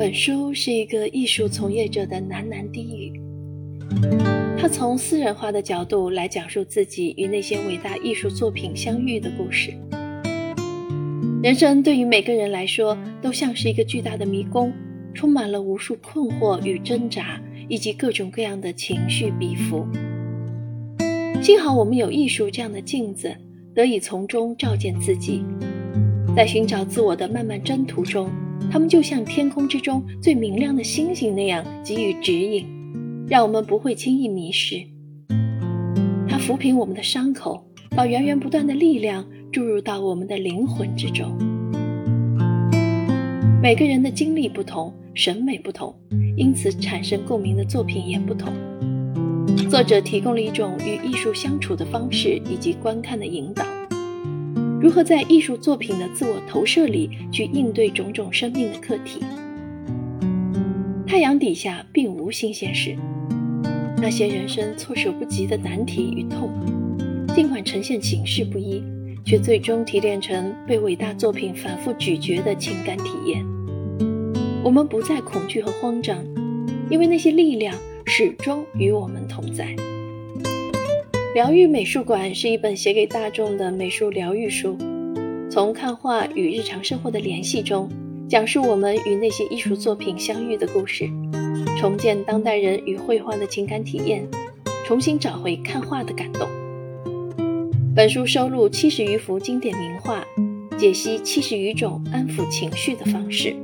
本书是一个艺术从业者的喃喃低语，他从私人化的角度来讲述自己与那些伟大艺术作品相遇的故事。人生对于每个人来说，都像是一个巨大的迷宫，充满了无数困惑与挣扎，以及各种各样的情绪起伏。幸好我们有艺术这样的镜子，得以从中照见自己。在寻找自我的漫漫征途中，他们就像天空之中最明亮的星星那样给予指引，让我们不会轻易迷失。它抚平我们的伤口，把源源不断的力量注入到我们的灵魂之中。每个人的经历不同，审美不同，因此产生共鸣的作品也不同。作者提供了一种与艺术相处的方式，以及观看的引导。如何在艺术作品的自我投射里去应对种种生命的课题？太阳底下并无新鲜事，那些人生措手不及的难题与痛，尽管呈现形式不一，却最终提炼成被伟大作品反复咀嚼的情感体验。我们不再恐惧和慌张，因为那些力量始终与我们同在。疗愈美术馆是一本写给大众的美术疗愈书，从看画与日常生活的联系中，讲述我们与那些艺术作品相遇的故事，重建当代人与绘画的情感体验，重新找回看画的感动。本书收录七十余幅经典名画，解析七十余种安抚情绪的方式。